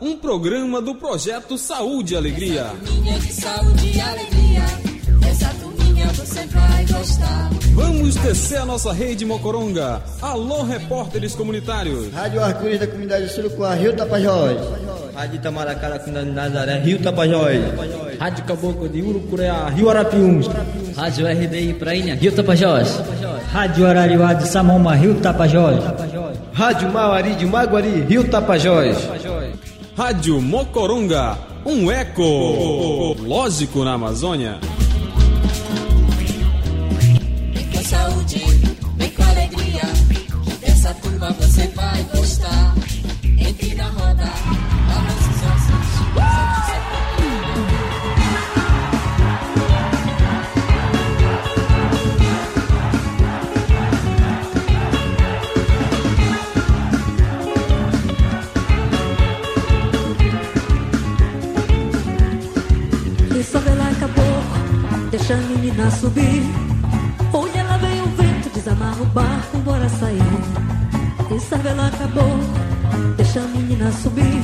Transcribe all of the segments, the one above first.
um programa do projeto Saúde e Alegria. Turminha de saúde e alegria. Essa turminha você vai gostar. Vamos descer a nossa rede Mocoronga. Alô, repórteres comunitários. Rádio Arco-Íris da comunidade Surucuá, Rio Tapajós. Rádio Itamaracá da comunidade Nazaré, Rio Tapajós. Rádio Caboclo de Urucureá, Rio Arapiuns. Rádio RDI Prainha, Rio Tapajós. Rádio Arariuá de Samoma, Rio Tapajós. Rádio Mauari de Maguari, Rio Tapajós. Rádio Mocoronga, um eco lógico na Amazônia. Menina subir. Olha lá vem o vento, desamarra o barco, bora sair. E sobe lá caboclo, deixa a menina subir.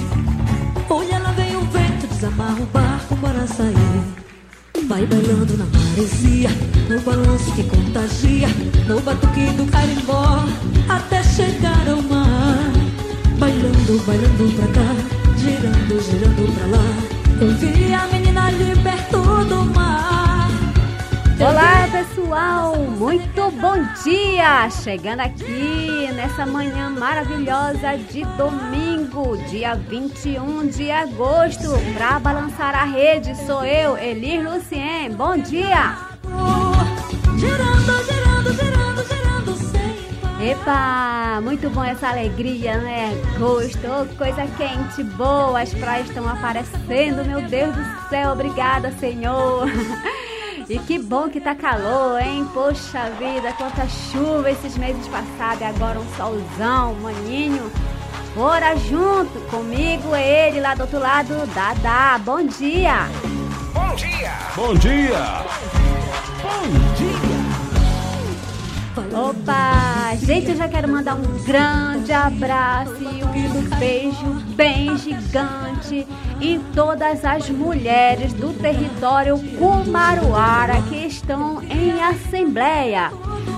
Olha lá vem o vento, desamarra o barco, bora sair. Vai bailando na maresia, no balanço que contagia, no batuque do carimbó, até Olá pessoal, muito bom dia! Chegando aqui nessa manhã maravilhosa de domingo, dia 21 de agosto, para balançar a rede sou eu, Elir Lucien. Bom dia! Girando, girando, girando, girando sem parar. Epa, muito bom essa alegria, né? Gosto, oh, coisa quente, boa, as praias estão aparecendo, meu Deus do céu, obrigada, Senhor. E que bom que tá calor, hein? Poxa vida, quanta chuva esses meses passados e agora um solzão, maninho. Bora junto comigo, ele lá do outro lado, Dada. Bom dia! Bom dia! Opa! Gente, eu já quero mandar um grande abraço e um beijo bem gigante em todas as mulheres do território Kumaruara que estão em assembleia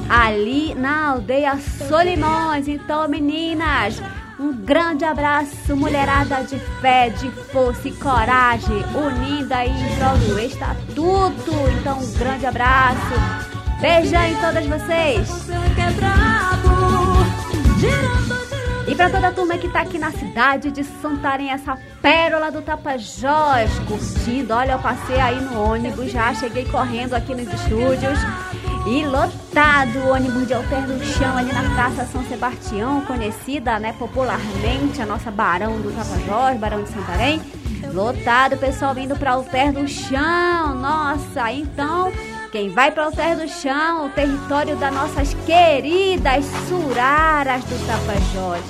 ali na aldeia Solimões. Então, meninas, um grande abraço, mulherada de fé, de força e coragem, unida em prol do estatuto. Então, um grande abraço. Beijão em todas vocês. E para toda a turma que tá aqui na cidade de Santarém, essa pérola do Tapajós, curtindo. Olha, eu passei aí no ônibus, já cheguei correndo aqui nos estúdios. E lotado o ônibus de Alter Chão, ali na Praça São Sebastião, conhecida né, popularmente, a nossa Barão do Tapajós, Barão de Santarém. Lotado, pessoal vindo para Alter Chão. Nossa, então quem vai para Alter do Chão, o território das nossas queridas suraras do Tapajós.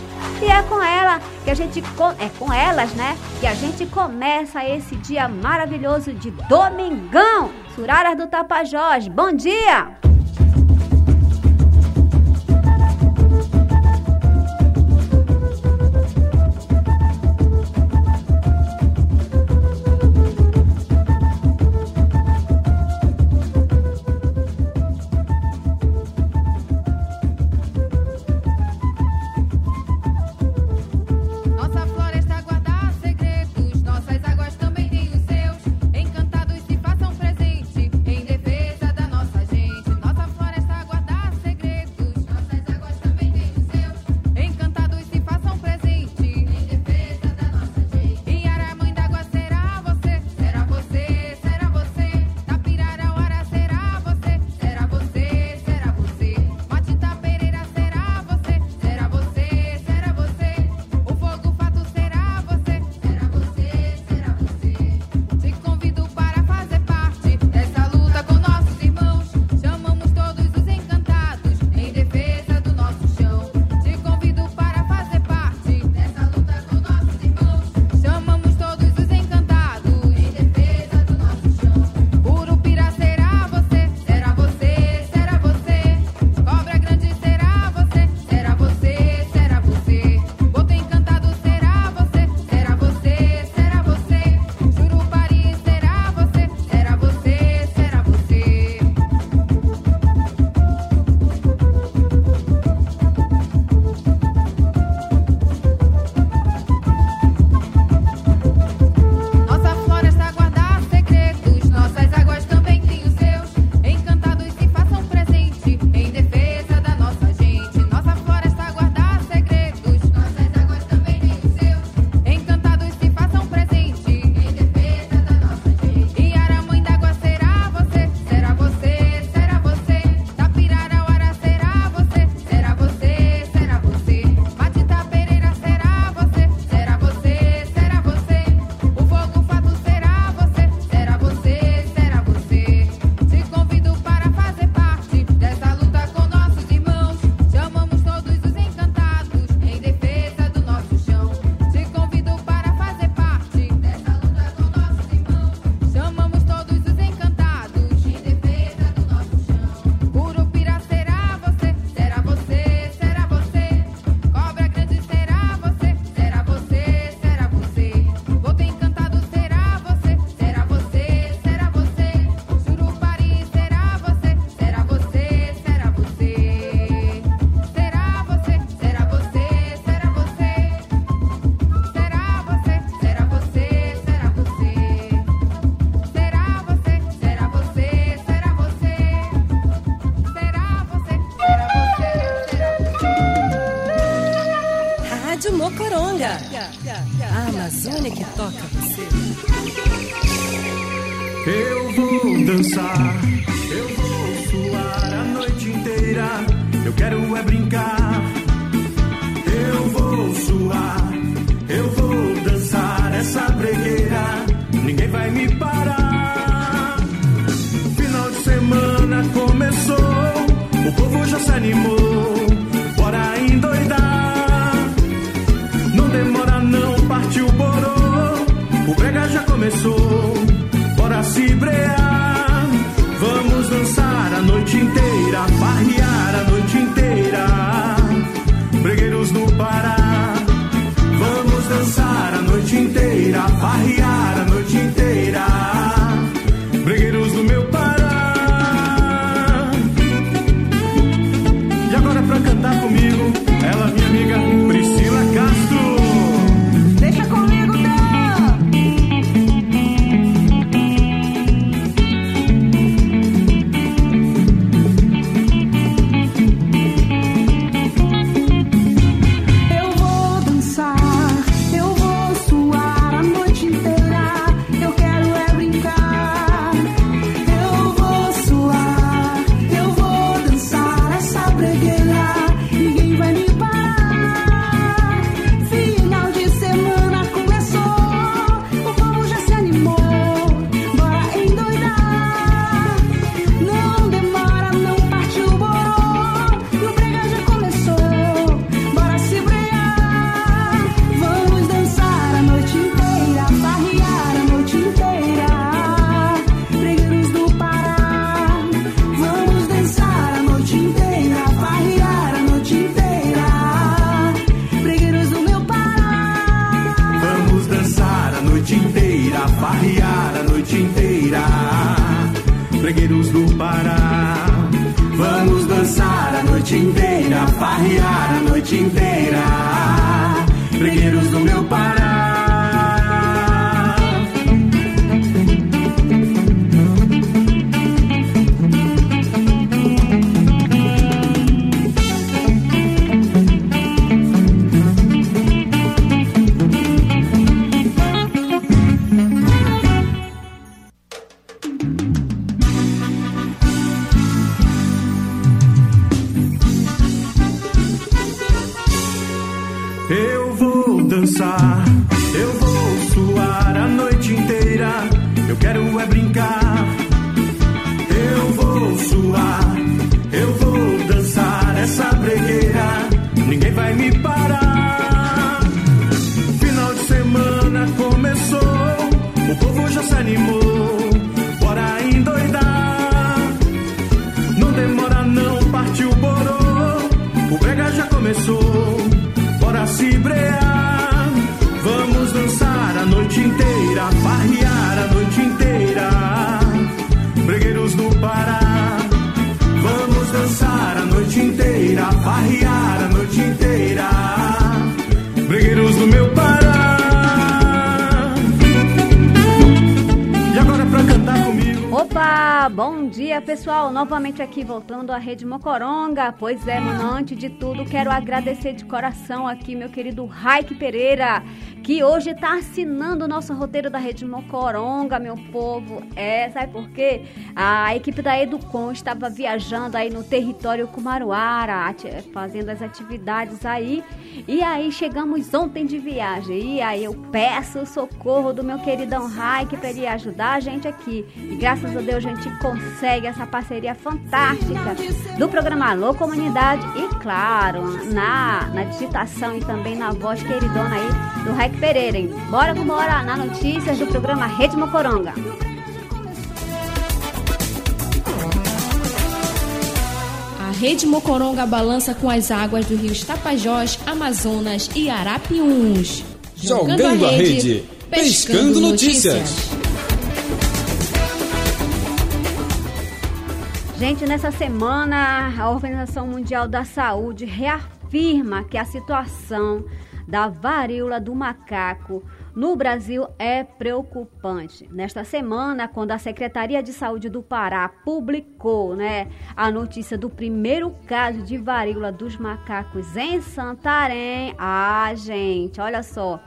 E é com ela que a gente é com elas, né? Que a gente começa esse dia maravilhoso de domingão. Suraras do Tapajós. Bom dia. Aqui voltando à Rede Mocoronga. Pois é, mano, antes de tudo quero agradecer de coração aqui meu querido Raik Pereira, que hoje está assinando o nosso roteiro da Rede Mocoronga, meu povo. É, sabe por quê? A equipe da Educom estava viajando aí no território Kumaruara, fazendo as atividades aí. E aí chegamos ontem de viagem. E aí eu peço o socorro do meu queridão Raik para ele ajudar a gente aqui. E graças a Deus a gente consegue essa parceria fantástica do programa Alô Comunidade e, claro, na, na digitação e também na voz queridona aí do Raik Pereira. Hein? Bora com bora na notícias do programa Rede Mocoronga. A Rede Mocoronga balança com as águas do rio Tapajós, Amazonas e Arapiuns. Jogando a rede, pescando notícias. Gente, nessa semana, a Organização Mundial da Saúde reafirma que a situação da varíola do macaco no Brasil é preocupante. Nesta semana, quando a Secretaria de Saúde do Pará publicou né, a notícia do primeiro caso de varíola dos macacos em Santarém, ah, gente, olha só.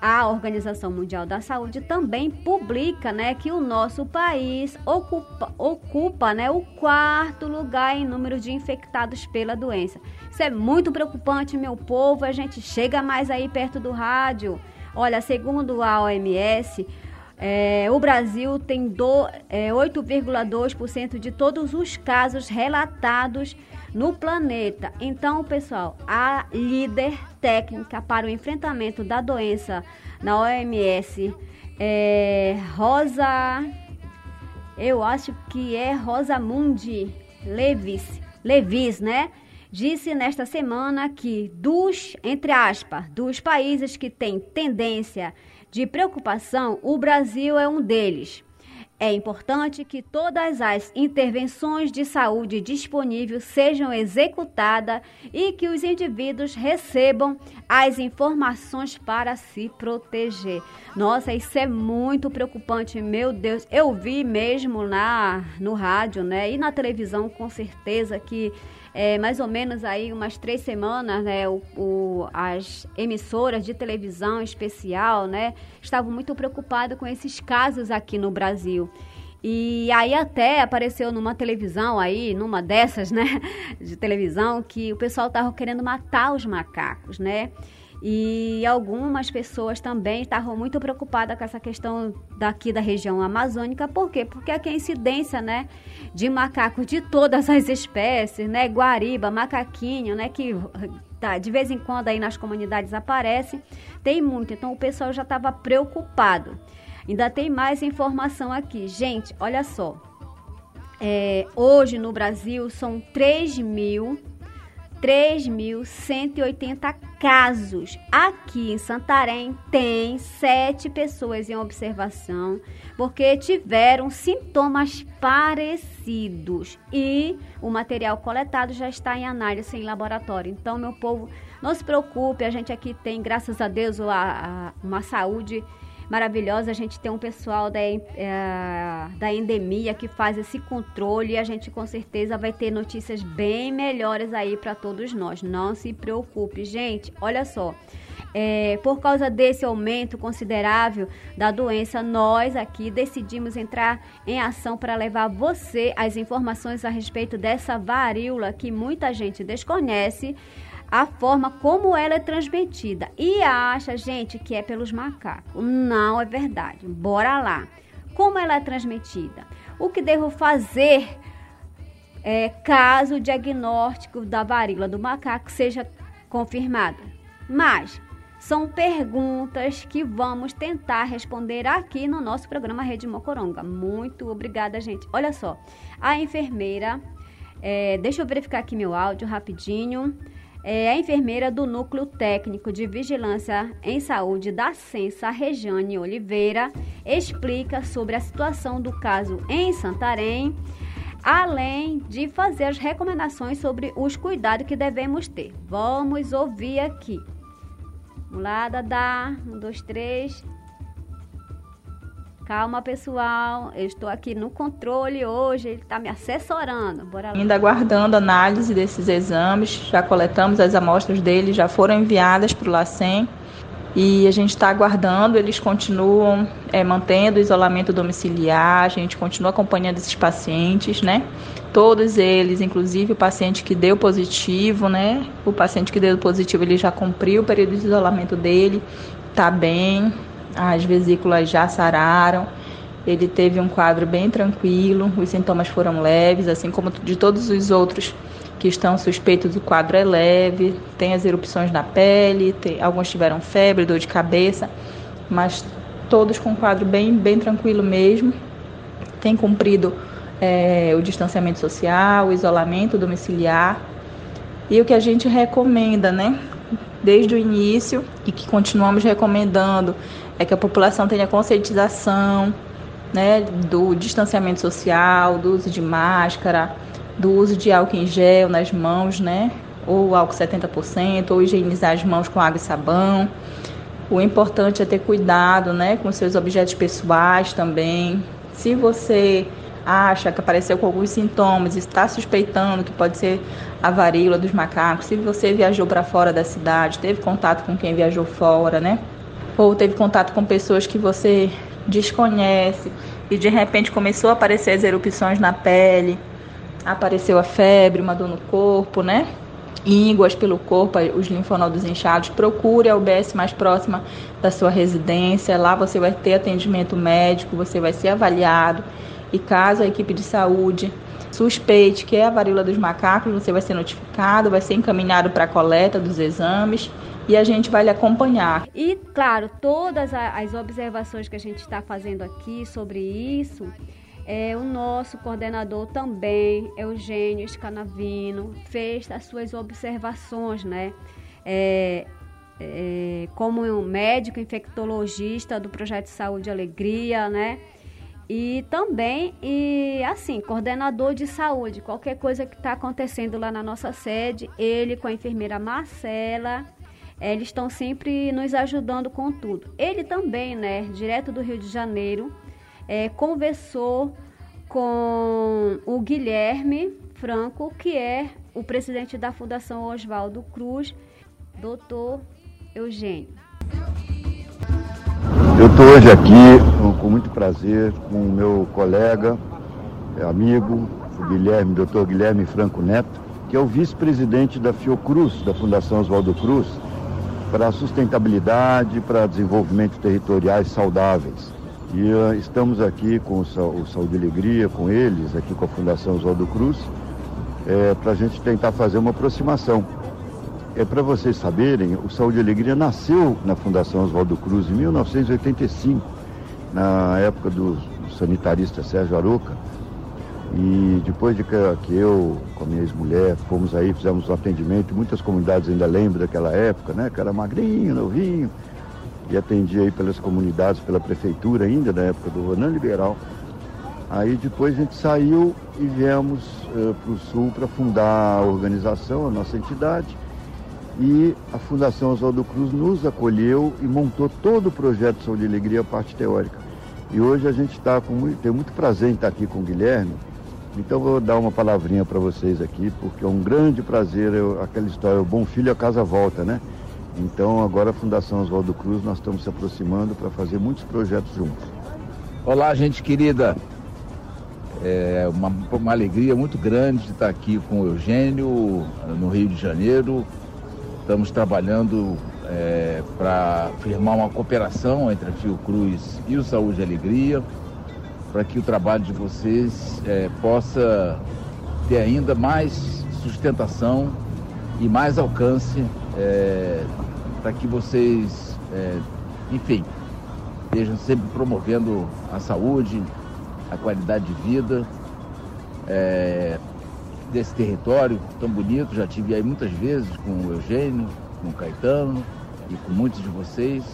a Organização Mundial da Saúde também publica, né, que o nosso país ocupa, ocupa, né, o quarto lugar em número de infectados pela doença. Isso é muito preocupante, meu povo. A gente chega mais aí perto do rádio. Olha, segundo a OMS, é, o Brasil tem é, 8,2% de todos os casos relatados no planeta. Então, pessoal, a líder técnica para o enfrentamento da doença na OMS é Rosa. Eu acho que é Rosamundi Levis, Levis, né? Disse nesta semana que dos, entre aspas, dos países que têm tendência de preocupação, o Brasil é um deles. É importante que todas as intervenções de saúde disponíveis sejam executadas e que os indivíduos recebam as informações para se proteger. Nossa, isso é muito preocupante, meu Deus. Eu vi mesmo lá no rádio, né, e na televisão com certeza que é, mais ou menos aí umas três semanas, né, o, o, as emissoras de televisão especial, né, estavam muito preocupadas com esses casos aqui no Brasil. E aí até apareceu numa televisão aí, numa dessas, né, de televisão, que o pessoal estava querendo matar os macacos, né? E algumas pessoas também estavam muito preocupadas com essa questão daqui da região amazônica. Por quê? Porque aqui a incidência, né, de macacos de todas as espécies, né, guariba, macaquinho, né, que tá, de vez em quando aí nas comunidades aparece, tem muito. Então o pessoal já estava preocupado. Ainda tem mais informação aqui. Gente, olha só. É, hoje no Brasil são 3 mil 3.180 casos. Aqui em Santarém tem sete pessoas em observação porque tiveram sintomas parecidos e o material coletado já está em análise em laboratório. Então, meu povo, não se preocupe, a gente aqui tem, graças a Deus, uma saúde maravilhosa. A gente tem um pessoal da, é, da endemia que faz esse controle e a gente com certeza vai ter notícias bem melhores aí para todos nós. Não se preocupe, gente. Olha só. É, por causa desse aumento considerável da doença, nós aqui decidimos entrar em ação para levar você as informações a respeito dessa varíola que muita gente desconhece a forma como ela é transmitida e acha, gente, que é pelos macacos. Não é verdade. Bora lá. Como ela é transmitida? O que devo fazer é, caso o diagnóstico da varíola do macaco seja confirmado? Mas são perguntas que vamos tentar responder aqui no nosso programa Rede Mocoronga. Muito obrigada, gente. Olha só, a enfermeira, é, deixa eu verificar aqui meu áudio rapidinho é a enfermeira do Núcleo Técnico de Vigilância em Saúde da Sensa, Rejane Oliveira, explica sobre a situação do caso em Santarém, além de fazer as recomendações sobre os cuidados que devemos ter. Vamos ouvir aqui. Vamos lá, Dada. Um, dois, três. Calma, pessoal. Eu estou aqui no controle hoje. Ele está me assessorando. Bora lá. Ainda aguardando análise desses exames. Já coletamos as amostras dele, já foram enviadas para o LACEN. E a gente está aguardando, eles continuam é, mantendo o isolamento domiciliar, a gente continua acompanhando esses pacientes, né? Todos eles, inclusive o paciente que deu positivo, né? O paciente que deu positivo, ele já cumpriu o período de isolamento dele, tá bem, as vesículas já sararam, ele teve um quadro bem tranquilo, os sintomas foram leves, assim como de todos os outros que estão suspeitos, o quadro é leve, tem as erupções na pele, tem, alguns tiveram febre, dor de cabeça, mas todos com um quadro bem, bem tranquilo mesmo. Tem cumprido é, o distanciamento social, o isolamento domiciliar. E o que a gente recomenda, né? Desde o início e que continuamos recomendando é que a população tenha conscientização né, do distanciamento social, do uso de máscara, do uso de álcool em gel nas mãos, né, ou álcool 70%, ou higienizar as mãos com água e sabão. O importante é ter cuidado né, com seus objetos pessoais também. Se você acha que apareceu com alguns sintomas, está suspeitando que pode ser a varíola dos macacos, se você viajou para fora da cidade, teve contato com quem viajou fora, né? Ou teve contato com pessoas que você desconhece e de repente começou a aparecer as erupções na pele, apareceu a febre, uma dor no corpo, né? Ínguas pelo corpo, os linfonodos inchados, procure a UBS mais próxima da sua residência. Lá você vai ter atendimento médico, você vai ser avaliado. E caso a equipe de saúde suspeite que é a varíola dos macacos, você vai ser notificado, vai ser encaminhado para a coleta dos exames e a gente vai lhe acompanhar. E, claro, todas as observações que a gente está fazendo aqui sobre isso, é, o nosso coordenador também, Eugênio Scanavino, fez as suas observações, né? É, é, como um médico infectologista do Projeto Saúde e Alegria, né? E também, e assim, coordenador de saúde, qualquer coisa que está acontecendo lá na nossa sede, ele com a enfermeira Marcela, eles estão sempre nos ajudando com tudo. Ele também, né, direto do Rio de Janeiro, é, conversou com o Guilherme Franco, que é o presidente da Fundação Oswaldo Cruz, doutor Eugênio. Eu estou hoje aqui com muito prazer com o meu colega, amigo, o Guilherme, doutor Guilherme Franco Neto, que é o vice-presidente da Fiocruz, da Fundação Oswaldo Cruz, para sustentabilidade, para desenvolvimento territoriais saudáveis. E uh, estamos aqui com o, o Saúde e Alegria, com eles, aqui com a Fundação Oswaldo Cruz, é, para a gente tentar fazer uma aproximação. É para vocês saberem, o Saúde e Alegria nasceu na Fundação Oswaldo Cruz em 1985, na época do sanitarista Sérgio Aroca. E depois de que, que eu, com a minha ex-mulher, fomos aí, fizemos um atendimento, muitas comunidades ainda lembram daquela época, né? Que era magrinho, novinho, e atendia aí pelas comunidades, pela prefeitura ainda, na época do Ronan Liberal. Aí depois a gente saiu e viemos uh, para o Sul para fundar a organização, a nossa entidade. E a Fundação Oswaldo Cruz nos acolheu e montou todo o projeto Saúde e Alegria, a parte teórica. E hoje a gente está com muito, tem muito prazer em estar aqui com o Guilherme, então vou dar uma palavrinha para vocês aqui, porque é um grande prazer, eu, aquela história, o bom filho a casa volta, né? Então agora a Fundação Oswaldo Cruz, nós estamos se aproximando para fazer muitos projetos juntos. Olá, gente querida. É uma, uma alegria muito grande de estar aqui com o Eugênio, no Rio de Janeiro. Estamos trabalhando é, para firmar uma cooperação entre a Fiocruz e o Saúde e Alegria para que o trabalho de vocês é, possa ter ainda mais sustentação e mais alcance é, para que vocês, é, enfim, estejam sempre promovendo a saúde, a qualidade de vida é, desse território tão bonito. Já tive aí muitas vezes com o Eugênio, com o Caetano e com muitos de vocês.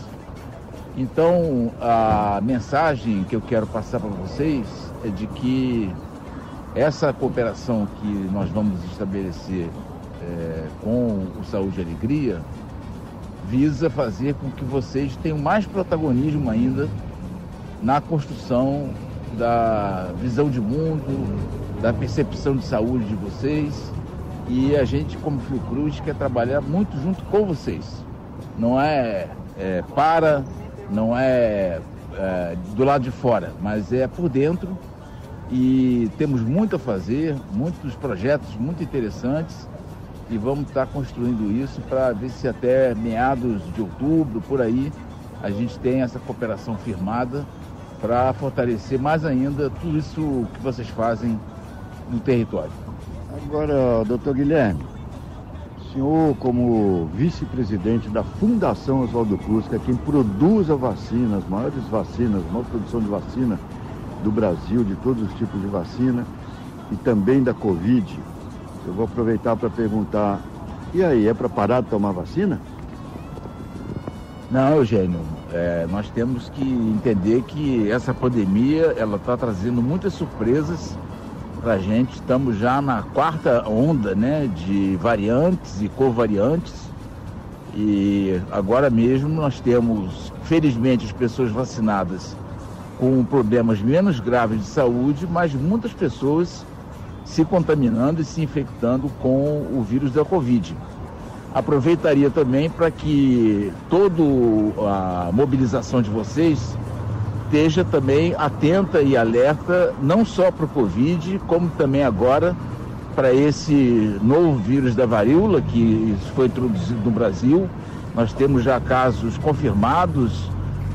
Então, a mensagem que eu quero passar para vocês é de que essa cooperação que nós vamos estabelecer é, com o Saúde e Alegria visa fazer com que vocês tenham mais protagonismo ainda na construção da visão de mundo, da percepção de saúde de vocês. E a gente, como Fiocruz, quer trabalhar muito junto com vocês. Não é, é para não é, é do lado de fora, mas é por dentro e temos muito a fazer, muitos projetos muito interessantes e vamos estar construindo isso para ver se até meados de outubro, por aí, a gente tem essa cooperação firmada para fortalecer mais ainda tudo isso que vocês fazem no território. Agora, doutor Guilherme, senhor, como vice-presidente da Fundação Oswaldo Cruz, que é quem produz a vacina, as maiores vacinas, a maior produção de vacina do Brasil, de todos os tipos de vacina, e também da Covid, eu vou aproveitar para perguntar: e aí, é para parar de tomar vacina? Não, Eugênio, é, nós temos que entender que essa pandemia ela está trazendo muitas surpresas para a gente. Estamos já na quarta onda né, de variantes e covariantes. E agora mesmo nós temos, felizmente, as pessoas vacinadas com problemas menos graves de saúde, mas muitas pessoas se contaminando e se infectando com o vírus da Covid. aproveitaria também para que toda a mobilização de vocês esteja também atenta e alerta, não só para o Covid, como também agora para esse novo vírus da varíola que foi introduzido no Brasil. Nós temos já casos confirmados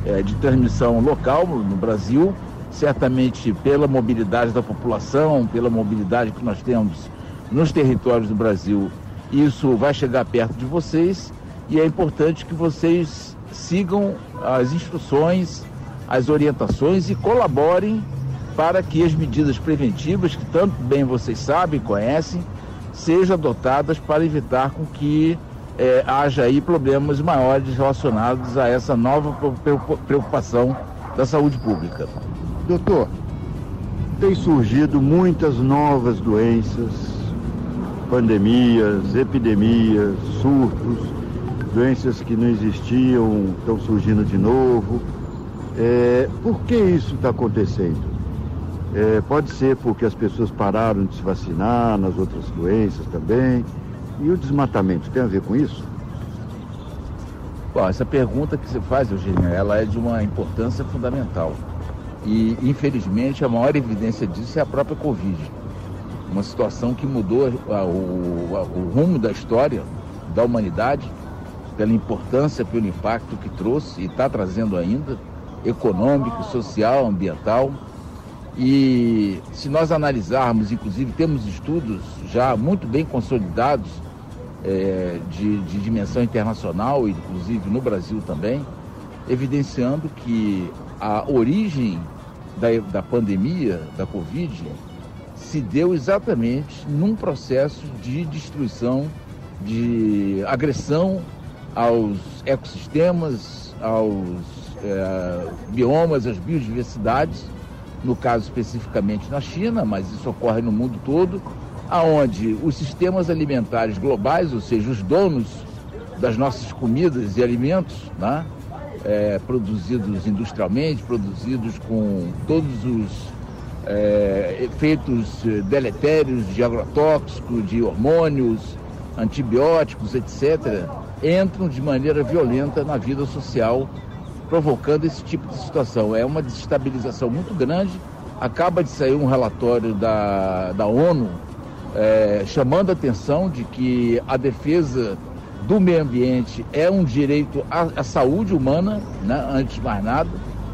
eh, de transmissão local no Brasil, certamente pela mobilidade da população, pela mobilidade que nós temos nos territórios do Brasil. Isso vai chegar perto de vocês e é importante que vocês sigam as instruções, as orientações e colaborem para que as medidas preventivas, que tanto bem vocês sabem, conhecem, sejam adotadas para evitar com que eh, haja aí problemas maiores relacionados a essa nova preocupação da saúde pública. Doutor, tem surgido muitas novas doenças, pandemias, epidemias, surtos, doenças que não existiam estão surgindo de novo. É, por que isso está acontecendo? É, pode ser porque as pessoas pararam de se vacinar nas outras doenças também. E o desmatamento tem a ver com isso? Bom, essa pergunta que você faz, Eugênio, ela é de uma importância fundamental. E, infelizmente, a maior evidência disso é a própria Covid. Uma situação que mudou a, o, a, o rumo da história da humanidade, pela importância, pelo impacto que trouxe e está trazendo ainda, econômico, social, ambiental. E se nós analisarmos, inclusive temos estudos já muito bem consolidados é, de, de dimensão internacional, inclusive no Brasil também, evidenciando que a origem da, da pandemia, da Covid, se deu exatamente num processo de destruição, de agressão aos ecossistemas, aos é, biomas, às biodiversidades, no caso especificamente na China, mas isso ocorre no mundo todo, aonde os sistemas alimentares globais, ou seja, os donos das nossas comidas e alimentos, né, é, produzidos industrialmente, produzidos com todos os é, efeitos deletérios de agrotóxicos, de hormônios, antibióticos, etc., entram de maneira violenta na vida social provocando esse tipo de situação. É uma desestabilização muito grande. Acaba de sair um relatório da, da ONU é, chamando a atenção de que a defesa do meio ambiente é um direito à, à saúde humana, né, antes de mais nada.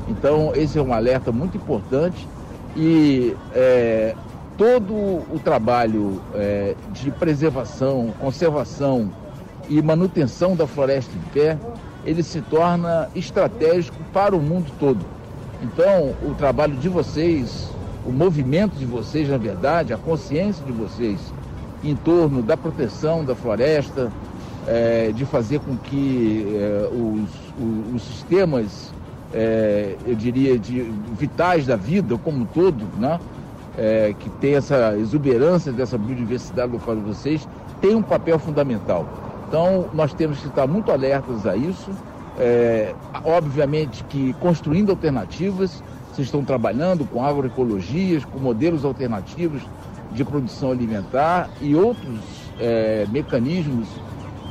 Então, esse é um alerta muito importante e é, todo o trabalho é, de preservação, conservação e manutenção da floresta de pé ele se torna estratégico para o mundo todo. Então, o trabalho de vocês, o movimento de vocês, na verdade, a consciência de vocês em torno da proteção da floresta, é, de fazer com que é, os, os, os, sistemas, é, eu diria, de, vitais da vida como um todo, né? que tem essa exuberância dessa biodiversidade local de vocês, tem um papel fundamental. Então, nós temos que estar muito alertas a isso. É, obviamente que construindo alternativas, vocês estão trabalhando com agroecologias, com modelos alternativos de produção alimentar e outros é, mecanismos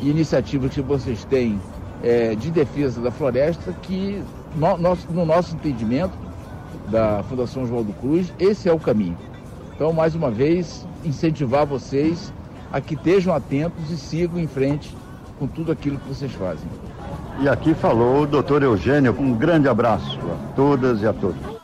e iniciativas que vocês têm é, de defesa da floresta que, no, no nosso entendimento da Fundação Oswaldo Cruz, esse é o caminho. Então, mais uma vez, incentivar vocês a que estejam atentos e sigam em frente com tudo aquilo que vocês fazem. E aqui falou o doutor Eugênio, um grande abraço a todas e a todos.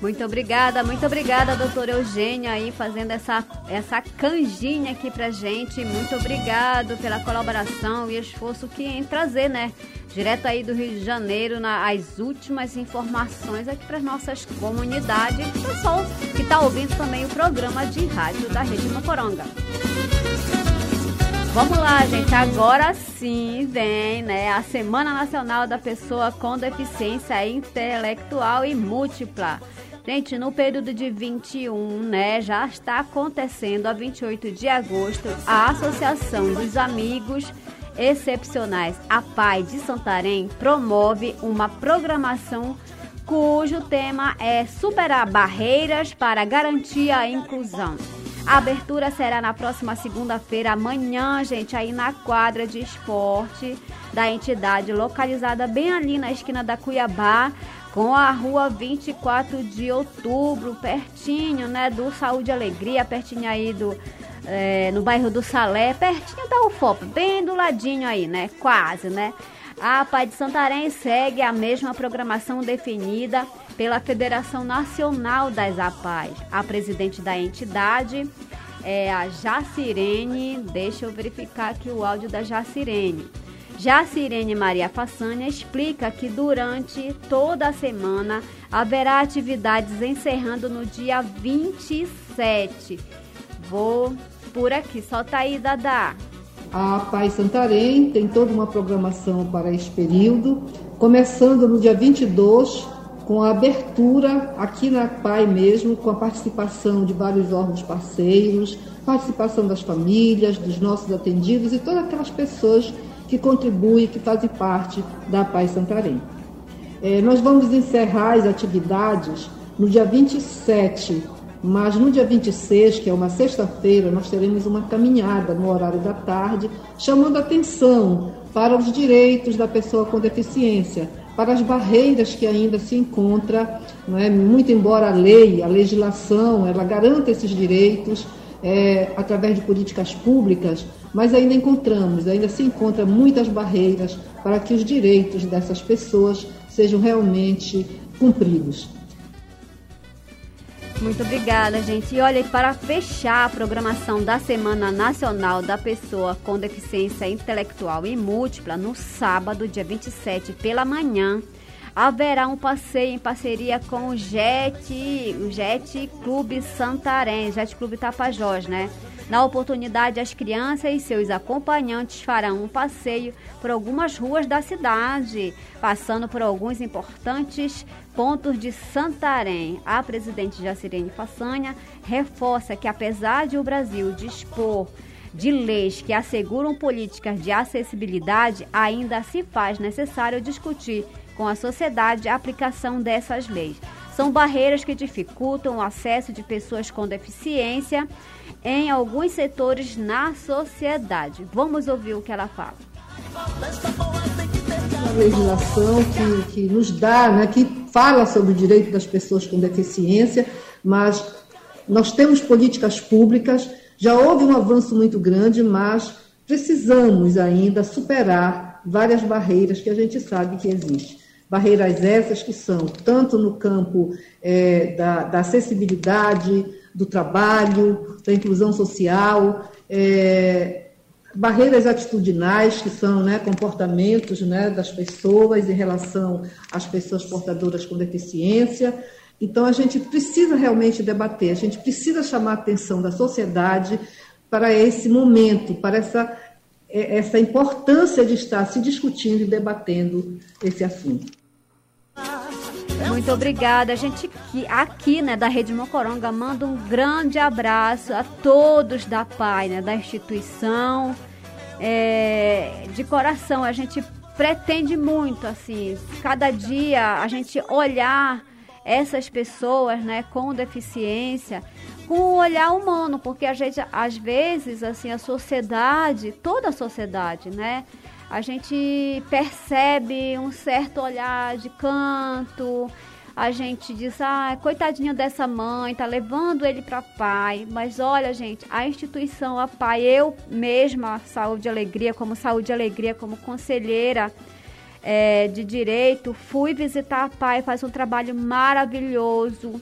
Muito obrigada, muito obrigada, doutor Eugênio, aí fazendo essa, essa canjinha aqui pra gente. Muito obrigado pela colaboração e esforço que em trazer, né? Direto aí do Rio de Janeiro, na, as últimas informações aqui para nossas comunidades e pessoal que está ouvindo também o programa de rádio da Rede Mocoronga. Vamos lá, gente. Agora sim vem, né, a Semana Nacional da Pessoa com Deficiência Intelectual e Múltipla. Gente, no período de 21, né, já está acontecendo a 28 de agosto a Associação dos Amigos Excepcionais, a PAI de Santarém, promove uma programação cujo tema é superar barreiras para garantir a inclusão. A abertura será na próxima segunda-feira, amanhã, gente, aí na quadra de esporte da entidade, localizada bem ali na esquina da Cuiabá, com a rua 24 de outubro, pertinho, né, do Saúde e Alegria, pertinho aí do. é, no bairro do Salé, pertinho da UFOP, bem do ladinho aí, né? Quase, né? A Pai de Santarém segue a mesma programação definida pela Federação Nacional das APAES. A presidente da entidade é a Jacirene. Deixa eu verificar aqui o áudio da Jacirene. Jacirene Maria Façanha explica que durante toda a semana haverá atividades encerrando no dia 27. Vou por aqui, solta aí, Dadá. A Pai Santarém tem toda uma programação para esse período, começando no dia 22, com a abertura aqui na PAI mesmo, com a participação de vários órgãos parceiros, participação das famílias, dos nossos atendidos e todas aquelas pessoas que contribuem, que fazem parte da PAI Santarém. Eh, nós vamos encerrar as atividades no dia 27, mas no dia 26, que é uma sexta-feira, nós teremos uma caminhada no horário da tarde, chamando atenção para os direitos da pessoa com deficiência, para as barreiras que ainda se encontra, não é? muito embora a lei, a legislação, ela garanta esses direitos é, através de políticas públicas, mas ainda encontramos, ainda se encontra muitas barreiras para que os direitos dessas pessoas sejam realmente cumpridos. Muito obrigada, gente. E olha, para fechar a programação da Semana Nacional da Pessoa com Deficiência Intelectual e Múltipla, no sábado, dia 27, pela manhã, haverá um passeio em parceria com o JET, o JET Clube Santarém, JET Clube Tapajós, né? Na oportunidade, as crianças e seus acompanhantes farão um passeio por algumas ruas da cidade, passando por alguns importantes pontos de Santarém. A presidente Jacirene Façanha reforça que, apesar de o Brasil dispor de leis que asseguram políticas de acessibilidade, ainda se faz necessário discutir com a sociedade a aplicação dessas leis. São barreiras que dificultam o acesso de pessoas com deficiência em alguns setores na sociedade. Vamos ouvir o que ela fala. uma legislação que, que nos dá, né, que fala sobre o direito das pessoas com deficiência, mas nós temos políticas públicas, já houve um avanço muito grande, mas precisamos ainda superar várias barreiras que a gente sabe que existem. Barreiras essas que são tanto no campo eh, da, da acessibilidade, do trabalho, da inclusão social, eh, barreiras atitudinais, que são né, comportamentos né, das pessoas em relação às pessoas portadoras com deficiência. Então, a gente precisa realmente debater, a gente precisa chamar a atenção da sociedade para esse momento, para essa, eh, essa importância de estar se discutindo e debatendo esse assunto. Muito obrigada. A gente aqui, né, da Rede Mocoronga, manda um grande abraço a todos da PAI, né, da instituição. É, de coração, a gente pretende muito, assim, cada dia a gente olhar essas pessoas, né, com deficiência, com um olhar humano, porque a gente, às vezes, assim, a sociedade, toda a sociedade, né, a gente percebe um certo olhar de canto, a gente diz, ah, coitadinho dessa mãe, tá levando ele para pai. Mas olha, gente, a instituição, a pai, eu mesma, Saúde e Alegria, como Saúde e Alegria, como conselheira é, de direito, fui visitar a pai, faz um trabalho maravilhoso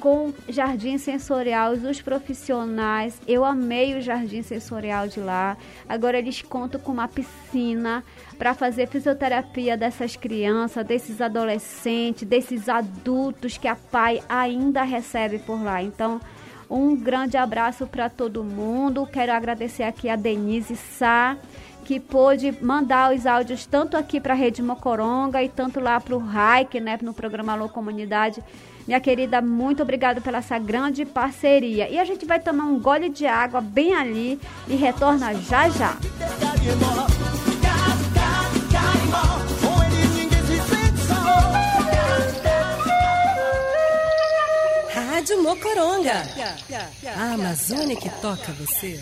com jardim sensorial, os profissionais. Eu amei o jardim sensorial de lá. Agora eles contam com uma piscina para fazer fisioterapia dessas crianças, desses adolescentes, desses adultos que a pai ainda recebe por lá. Então, um grande abraço para todo mundo. Quero agradecer aqui a Denise Sá, que pôde mandar os áudios tanto aqui para a Rede Mocoronga e tanto lá para o RAIC, né, no programa Alô Comunidade. Minha querida, muito obrigada pela essa grande parceria. E a gente vai tomar um gole de água bem ali e retorna já já. Rádio Mocoronga. A Amazônia que toca você.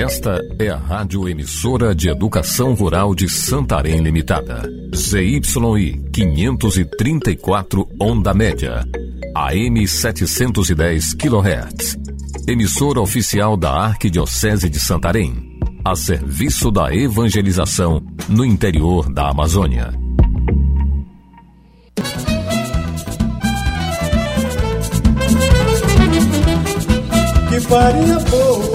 Esta é a Rádio Emissora de Educação Rural de Santarém Limitada. ZYI 534 Onda Média. AM 710 kHz. Emissora oficial da Arquidiocese de Santarém. A serviço da evangelização no interior da Amazônia. Que farinha boa,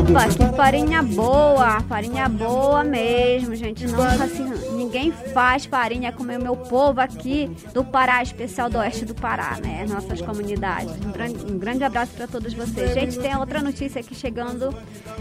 Epa, que farinha boa, farinha boa mesmo, gente. Não assim, ninguém faz farinha como o meu povo aqui do Pará, especial do oeste do Pará, né? Nossas comunidades. Um grande, um grande abraço para todos vocês. Gente, tem outra notícia aqui chegando.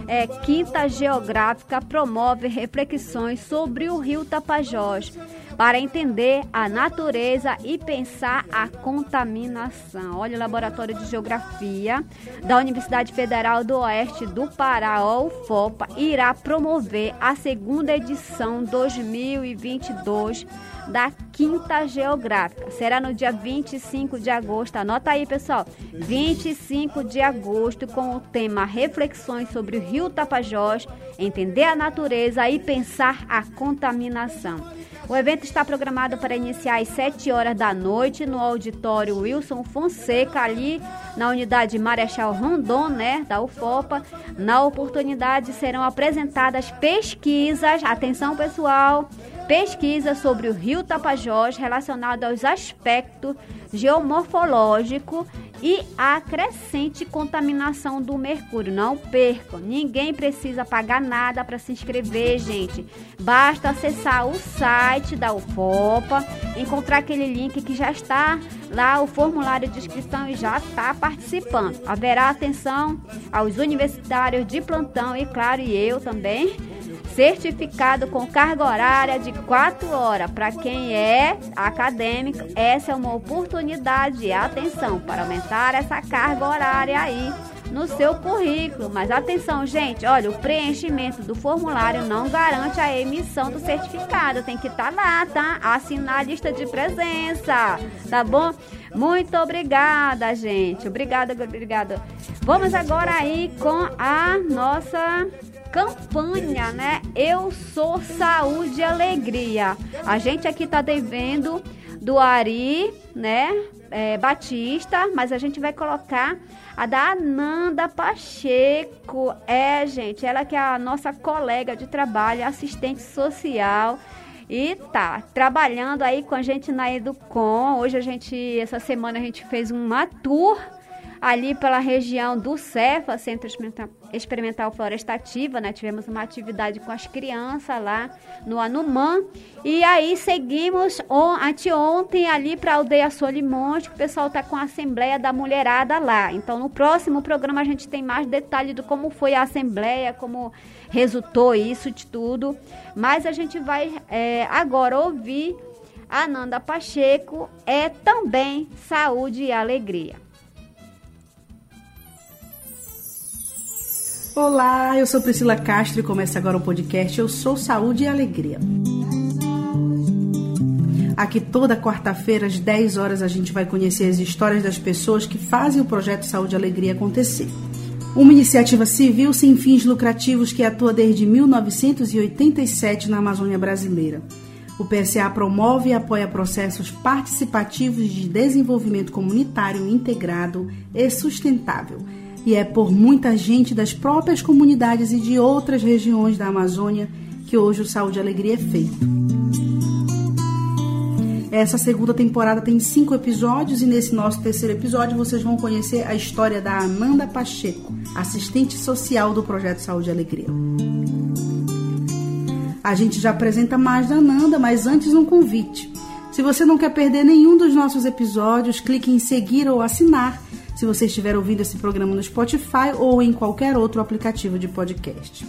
É, Quinta Geográfica promove reflexões sobre o rio Tapajós para entender a natureza e pensar a contaminação. Olha, o Laboratório de Geografia da Universidade Federal do Oeste do Pará, UFOPA, irá promover a segunda edição 2022 da Quinta Geográfica. Será no dia 25 de agosto. Anota aí, pessoal. 25 de agosto com o tema Reflexões sobre o Rio Tapajós, entender a natureza e pensar a contaminação. O evento está programado para iniciar às 7 horas da noite no auditório Wilson Fonseca, ali na unidade Marechal Rondon, né, da UFOPA. Na oportunidade serão apresentadas pesquisas, atenção pessoal, pesquisas sobre o rio Tapajós relacionadas aos aspectos geomorfológicos e a crescente contaminação do mercúrio. Não percam, ninguém precisa pagar nada para se inscrever, gente. Basta acessar o site da UFOPA, encontrar aquele link que já está lá, o formulário de inscrição e já está participando. Haverá atenção aos universitários de plantão e, claro, e eu também certificado com carga horária de 4 horas. Para quem é acadêmico, essa é uma oportunidade, atenção, para aumentar essa carga horária aí no seu currículo. Mas atenção, gente, olha, o preenchimento do formulário não garante a emissão do certificado. Tem que estar tá lá, tá? Assinar a lista de presença, tá bom? Muito obrigada, gente. Obrigada, obrigada. Vamos agora aí com a nossa campanha, né? Eu sou saúde e alegria. A gente aqui tá devendo do Ari, né? É, Batista, mas a gente vai colocar a da Ananda Pacheco. É, gente, ela que é a nossa colega de trabalho, assistente social. E tá trabalhando aí com a gente na Educom. Hoje a gente, essa semana a gente fez uma tour ali pela região do CEFA, Centro Experimental Florestativa, né? Tivemos uma atividade com as crianças lá no Anumã. E aí seguimos on, anteontem ali para a aldeia Solimões, que o pessoal está com a Assembleia da Mulherada lá. Então no próximo programa a gente tem mais detalhe do como foi a Assembleia, como resultou isso de tudo. Mas a gente vai é, agora ouvir a Nanda Pacheco, é também saúde e alegria. Olá, eu sou Priscila Castro e começa agora o podcast Eu Sou Saúde e Alegria. Aqui toda quarta-feira, às 10 horas, a gente vai conhecer as histórias das pessoas que fazem o projeto Saúde e Alegria acontecer. Uma iniciativa civil sem fins lucrativos que atua desde 1987 na Amazônia brasileira. O PSA promove e apoia processos participativos de desenvolvimento comunitário integrado e sustentável e é por muita gente das próprias comunidades e de outras regiões da Amazônia que hoje o Saúde e Alegria é feito. Essa segunda temporada tem cinco episódios e nesse nosso terceiro episódio vocês vão conhecer a história da Ananda Pacheco, assistente social do Projeto Saúde e Alegria. A gente já apresenta mais da Ananda, mas antes um convite. Se você não quer perder nenhum dos nossos episódios, clique em seguir ou assinar se você estiver ouvindo esse programa no Spotify ou em qualquer outro aplicativo de podcast.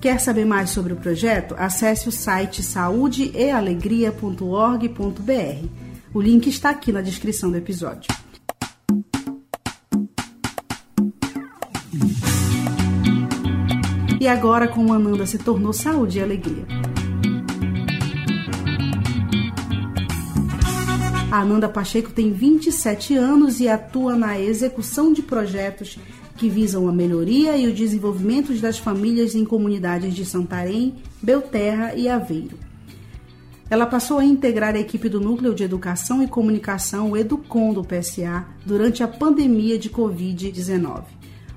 Quer saber mais sobre o projeto? Acesse o site saudeealegria.org.br. O link está aqui na descrição do episódio. E agora, com o Ananda se tornou saúde e alegria. A Ananda Pacheco tem 27 anos e atua na execução de projetos que visam a melhoria e o desenvolvimento das famílias em comunidades de Santarém, Belterra e Aveiro. Ela passou a integrar a equipe do Núcleo de Educação e Comunicação, o Educom do PSA, durante a pandemia de Covid-19,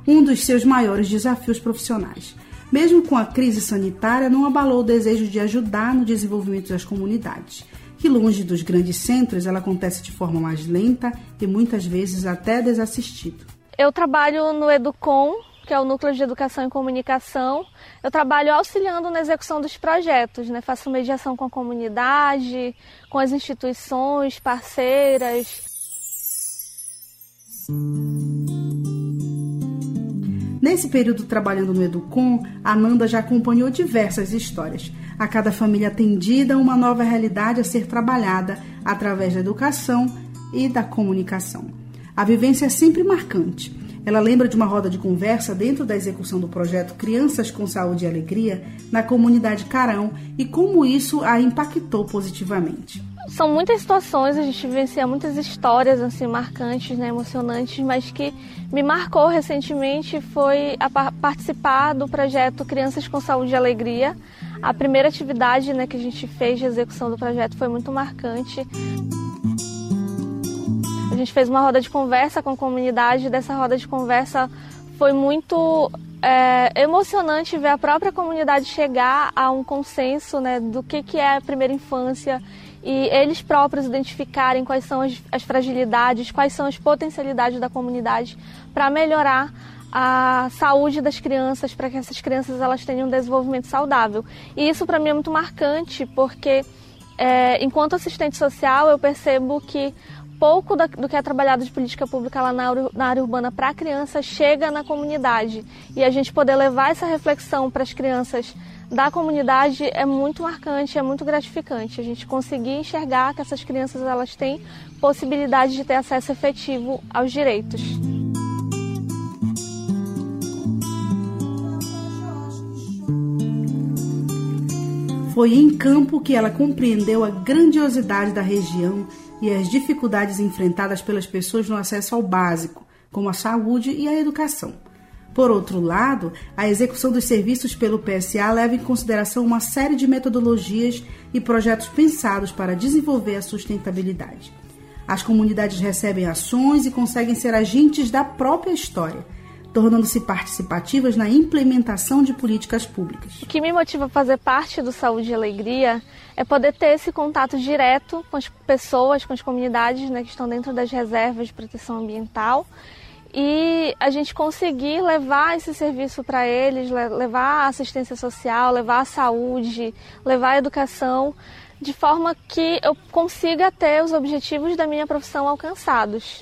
um dos seus maiores desafios profissionais. Mesmo com a crise sanitária, não abalou o desejo de ajudar no desenvolvimento das comunidades, que longe dos grandes centros ela acontece de forma mais lenta e muitas vezes até desassistido. Eu trabalho no Educom, que é o Núcleo de Educação e Comunicação. Eu trabalho auxiliando na execução dos projetos, né? faço mediação com a comunidade, com as instituições parceiras. Nesse período trabalhando no Educom, a Nanda já acompanhou diversas histórias. A cada família atendida, uma nova realidade a ser trabalhada através da educação e da comunicação. A vivência é sempre marcante. Ela lembra de uma roda de conversa dentro da execução do projeto Crianças com Saúde e Alegria na comunidade Carão e como isso a impactou positivamente. São muitas situações, a gente vivencia muitas histórias assim marcantes, né, emocionantes, mas que me marcou recentemente foi participar do projeto Crianças com Saúde e Alegria. A primeira atividade né, que a gente fez de execução do projeto foi muito marcante. A gente fez uma roda de conversa com a comunidade. Dessa roda de conversa foi muito é, emocionante ver a própria comunidade chegar a um consenso né, do que, que é a primeira infância e eles próprios identificarem quais são as, as fragilidades, quais são as potencialidades da comunidade para melhorar a saúde das crianças, para que essas crianças elas tenham um desenvolvimento saudável. E isso para mim é muito marcante, porque é, enquanto assistente social eu percebo que pouco da, do que é trabalhado de política pública lá na, na área urbana para a criança chega na comunidade. E a gente poder levar essa reflexão para as crianças da comunidade é muito marcante, é muito gratificante. A gente conseguir enxergar que essas crianças elas têm possibilidade de ter acesso efetivo aos direitos. Foi em campo que ela compreendeu a grandiosidade da região e as dificuldades enfrentadas pelas pessoas no acesso ao básico, como a saúde e a educação. Por outro lado, a execução dos serviços pelo PSA leva em consideração uma série de metodologias e projetos pensados para desenvolver a sustentabilidade. As comunidades recebem ações e conseguem ser agentes da própria história, tornando-se participativas na implementação de políticas públicas. O que me motiva a fazer parte do Saúde e Alegria é poder ter esse contato direto com as pessoas, com as comunidades né, que estão dentro das reservas de proteção ambiental e a gente conseguir levar esse serviço para eles, levar a assistência social, levar a saúde, levar a educação, de forma que eu consiga ter os objetivos da minha profissão alcançados.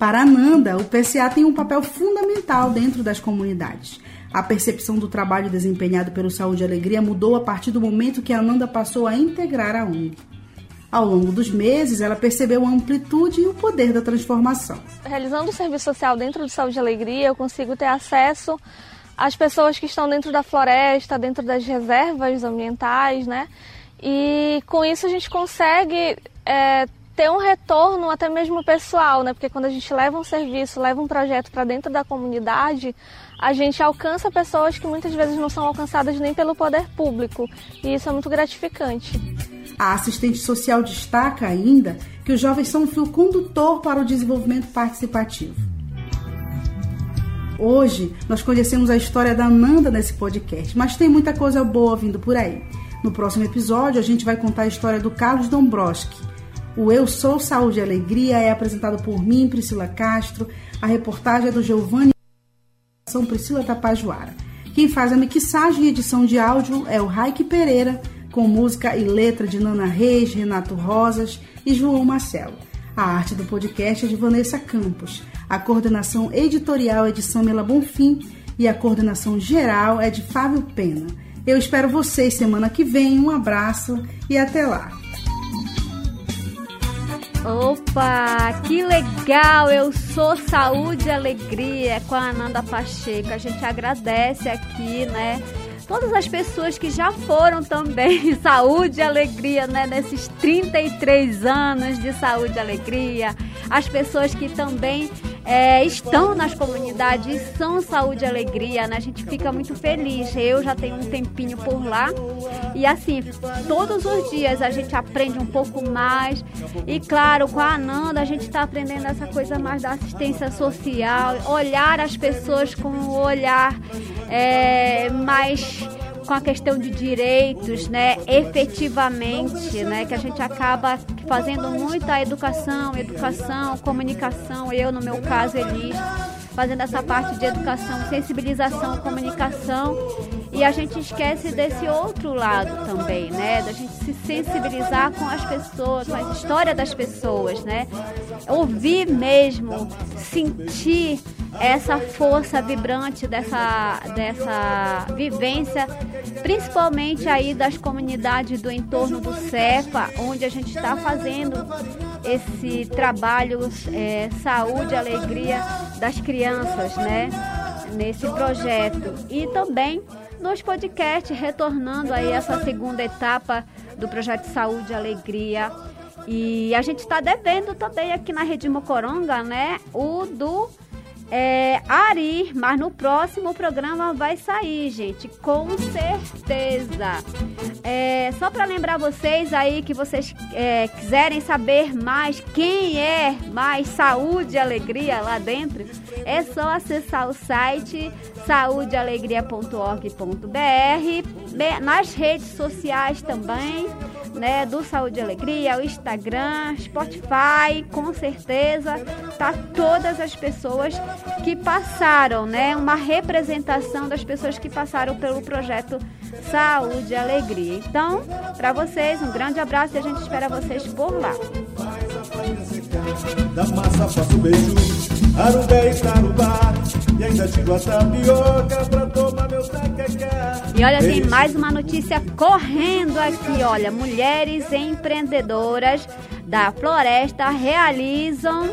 Para Ananda, o PCA tem um papel fundamental dentro das comunidades. A percepção do trabalho desempenhado pelo Saúde e Alegria mudou a partir do momento que Ananda passou a integrar a ONG. Ao longo dos meses, ela percebeu a amplitude e o poder da transformação. Realizando o serviço social dentro do Saúde e Alegria, eu consigo ter acesso às pessoas que estão dentro da floresta, dentro das reservas ambientais, né? E com isso a gente consegue é, ter um retorno até mesmo pessoal, né? Porque quando a gente leva um serviço, leva um projeto para dentro da comunidade, a gente alcança pessoas que muitas vezes não são alcançadas nem pelo poder público. E isso é muito gratificante. A assistente social destaca ainda que os jovens são um fio condutor para o desenvolvimento participativo. Hoje nós conhecemos a história da Nanda nesse podcast, mas tem muita coisa boa vindo por aí. No próximo episódio a gente vai contar a história do Carlos Dombrowski, o Eu Sou Saúde e Alegria é apresentado por mim, Priscila Castro. A reportagem é do Giovanni São Priscila Tapajoara. Quem faz a mixagem e edição de áudio é o Raik Pereira, com música e letra de Nana Reis, Renato Rosas e João Marcelo. A arte do podcast é de Vanessa Campos. A coordenação editorial é de Samela Bonfim e a coordenação geral é de Fábio Pena. Eu espero vocês semana que vem. Um abraço e até lá! Opa, que legal! Eu sou Saúde e Alegria com a Ananda Pacheco. A gente agradece aqui, né? todas as pessoas que já foram também saúde e alegria, né, nesses 33 anos de saúde e alegria, as pessoas que também é, estão nas comunidades são saúde e alegria, né? A gente fica muito feliz. Eu já tenho um tempinho por lá e assim, todos os dias a gente aprende um pouco mais. E claro, com a Ananda a gente está aprendendo essa coisa mais da assistência social, olhar as pessoas com um olhar é, mais com a questão de direitos, né, efetivamente, né, que a gente acaba fazendo muita educação, educação, comunicação, eu no meu caso, Elis, fazendo essa parte de educação, sensibilização, comunicação, e a gente esquece desse outro lado também, né, da gente se sensibilizar com as pessoas, com a história das pessoas, né, ouvir mesmo, sentir essa força vibrante dessa, dessa vivência, principalmente aí das comunidades do entorno do CEPA, onde a gente está fazendo esse trabalho é, saúde alegria das crianças, né? Nesse projeto. E também nos podcasts, retornando aí essa segunda etapa do projeto Saúde e Alegria. E a gente está devendo também aqui na Rede Mocoronga, né? O do é, Ari, mas no próximo programa vai sair, gente, com certeza. É, só para lembrar vocês aí que vocês é, quiserem saber mais quem é mais saúde e alegria lá dentro, é só acessar o site saudealegria.org.br, nas redes sociais também né, do Saúde e Alegria, o Instagram, Spotify, com certeza, tá todas as pessoas que passaram, né, uma representação das pessoas que passaram pelo projeto Saúde e Alegria. Então, para vocês, um grande abraço e a gente espera vocês por lá. Da massa faço beijo, arubé no bar E ainda tiro a tapioca pra tomar meu tacacá E olha, tem mais uma notícia correndo aqui, olha, mulheres empreendedoras da floresta realizam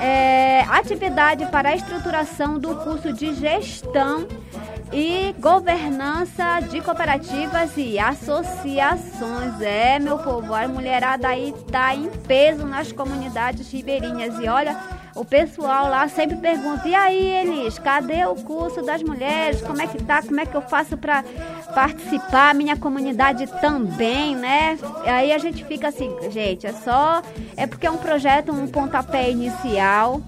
é, atividade para a estruturação do curso de gestão e governança de cooperativas e associações. É, meu povo, a mulherada aí tá em peso nas comunidades ribeirinhas. E olha, o pessoal lá sempre pergunta: e aí, Elis, cadê o curso das mulheres? Como é que tá? Como é que eu faço para participar? Minha comunidade também, né? Aí a gente fica assim, gente, é só. É porque é um projeto, um pontapé inicial.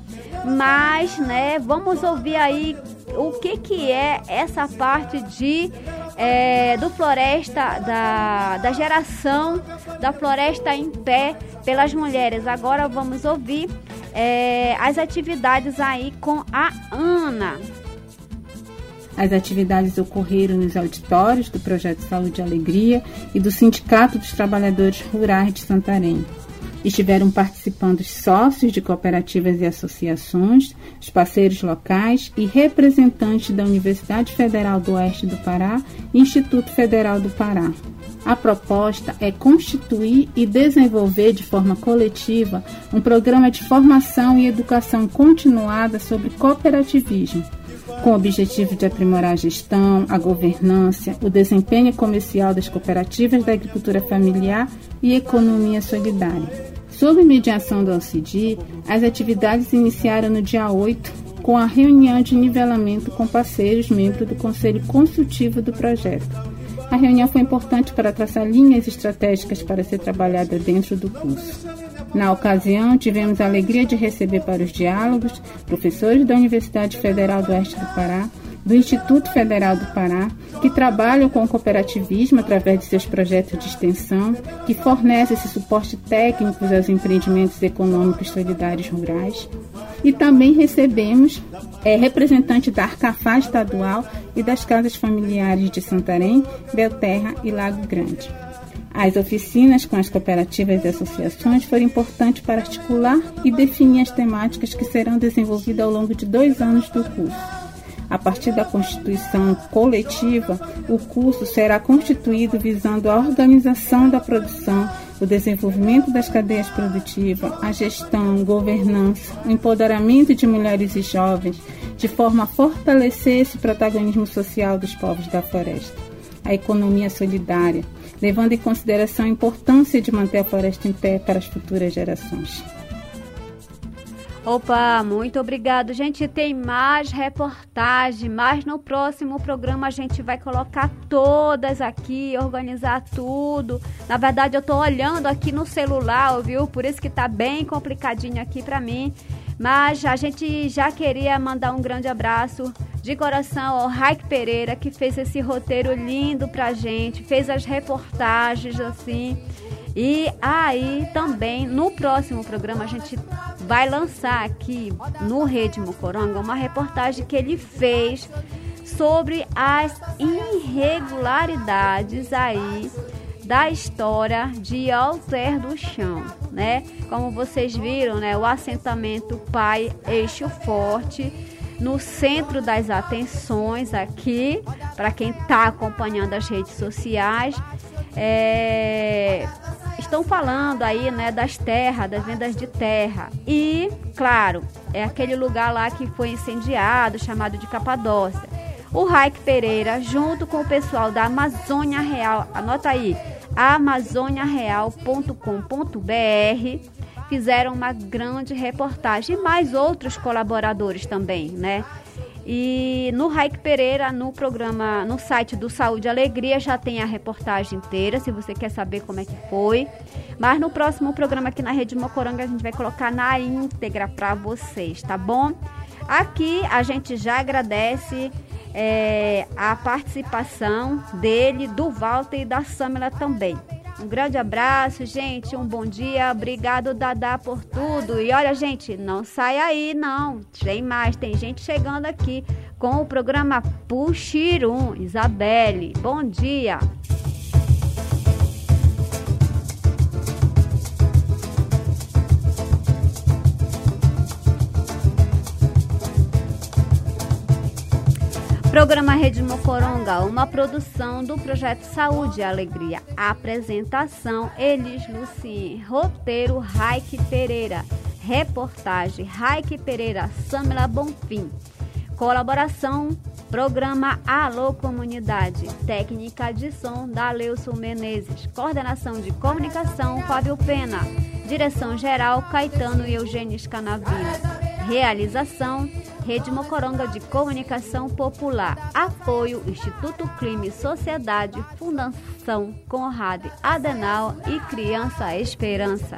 Mas, né, vamos ouvir aí o que, que é essa parte de é, do floresta da, da geração da floresta em pé pelas mulheres. Agora vamos ouvir é, as atividades aí com a Ana. As atividades ocorreram nos auditórios do Projeto Saúde e Alegria e do Sindicato dos Trabalhadores Rurais de Santarém. Estiveram participando os sócios de cooperativas e associações, os parceiros locais e representantes da Universidade Federal do Oeste do Pará e Instituto Federal do Pará. A proposta é constituir e desenvolver de forma coletiva um programa de formação e educação continuada sobre cooperativismo, com o objetivo de aprimorar a gestão, a governança, o desempenho comercial das cooperativas da agricultura familiar e economia solidária. Sob mediação do OCD, as atividades iniciaram no dia 8, com a reunião de nivelamento com parceiros membros do Conselho Consultivo do projeto. A reunião foi importante para traçar linhas estratégicas para ser trabalhada dentro do curso. Na ocasião, tivemos a alegria de receber para os diálogos professores da Universidade Federal do Oeste do Pará, do Instituto Federal do Pará, que trabalham com o cooperativismo através de seus projetos de extensão, que fornecem esse suporte técnico aos empreendimentos econômicos solidários rurais. E também recebemos é, representantes da Arcafá Estadual e das Casas Familiares de Santarém, Belterra e Lago Grande. As oficinas com as cooperativas e associações foram importantes para articular e definir as temáticas que serão desenvolvidas ao longo de dois anos do curso. A partir da constituição coletiva, o curso será constituído visando a organização da produção, o desenvolvimento das cadeias produtivas, a gestão, governança, o empoderamento de mulheres e jovens, de forma a fortalecer esse protagonismo social dos povos da floresta. a economia solidária, levando em consideração a importância de manter a floresta em pé para as futuras gerações. Opa, muito obrigado. Gente, tem mais reportagem, mas no próximo programa a gente vai colocar todas aqui, organizar tudo. Na verdade, eu tô olhando aqui no celular, viu? Por isso que tá bem complicadinho aqui para mim. Mas a gente já queria mandar um grande abraço de coração ao Raik Pereira, que fez esse roteiro lindo pra gente, fez as reportagens assim. E aí também no próximo programa a gente vai lançar aqui no Rede Mocoronga uma reportagem que ele fez sobre as irregularidades aí da história de Alter do Chão, né? Como vocês viram, né, o assentamento Pai Eixo Forte no centro das atenções aqui, para quem está acompanhando as redes sociais, é, estão falando aí, né, das terras, das vendas de terra. E, claro, é aquele lugar lá que foi incendiado, chamado de Capadócia. O Raik Pereira, junto com o pessoal da Amazônia Real, anota aí, amazoniareal.com.br, fizeram uma grande reportagem, e mais outros colaboradores também, né? E no Raik Pereira, no programa, no site do Saúde Alegria, já tem a reportagem inteira, se você quer saber como é que foi. Mas no próximo programa aqui na Rede Mocoranga, a gente vai colocar na íntegra para vocês, tá bom? Aqui a gente já agradece é, a participação dele, do Walter e da Samela também. Um grande abraço, gente. Um bom dia. Obrigado, Dadá, por tudo. E olha, gente, não sai aí, não. Tem mais. Tem gente chegando aqui com o programa Puxirum. Isabelle, bom dia. Programa Rede Mocoronga, uma produção do projeto Saúde e Alegria. Apresentação: Elis Lucien. Roteiro: Raik Pereira. Reportagem: Raik Pereira, Samela Bonfim. Colaboração: Programa Alô Comunidade. Técnica de som: Daleuson Menezes. Coordenação de comunicação: Fábio Pena. Direção geral: Caetano e Eugênio Canavina. Realização: Rede Mocoronga de Comunicação Popular. Apoio: Instituto Clima e Sociedade, Fundação Conrado Adenal e Criança Esperança.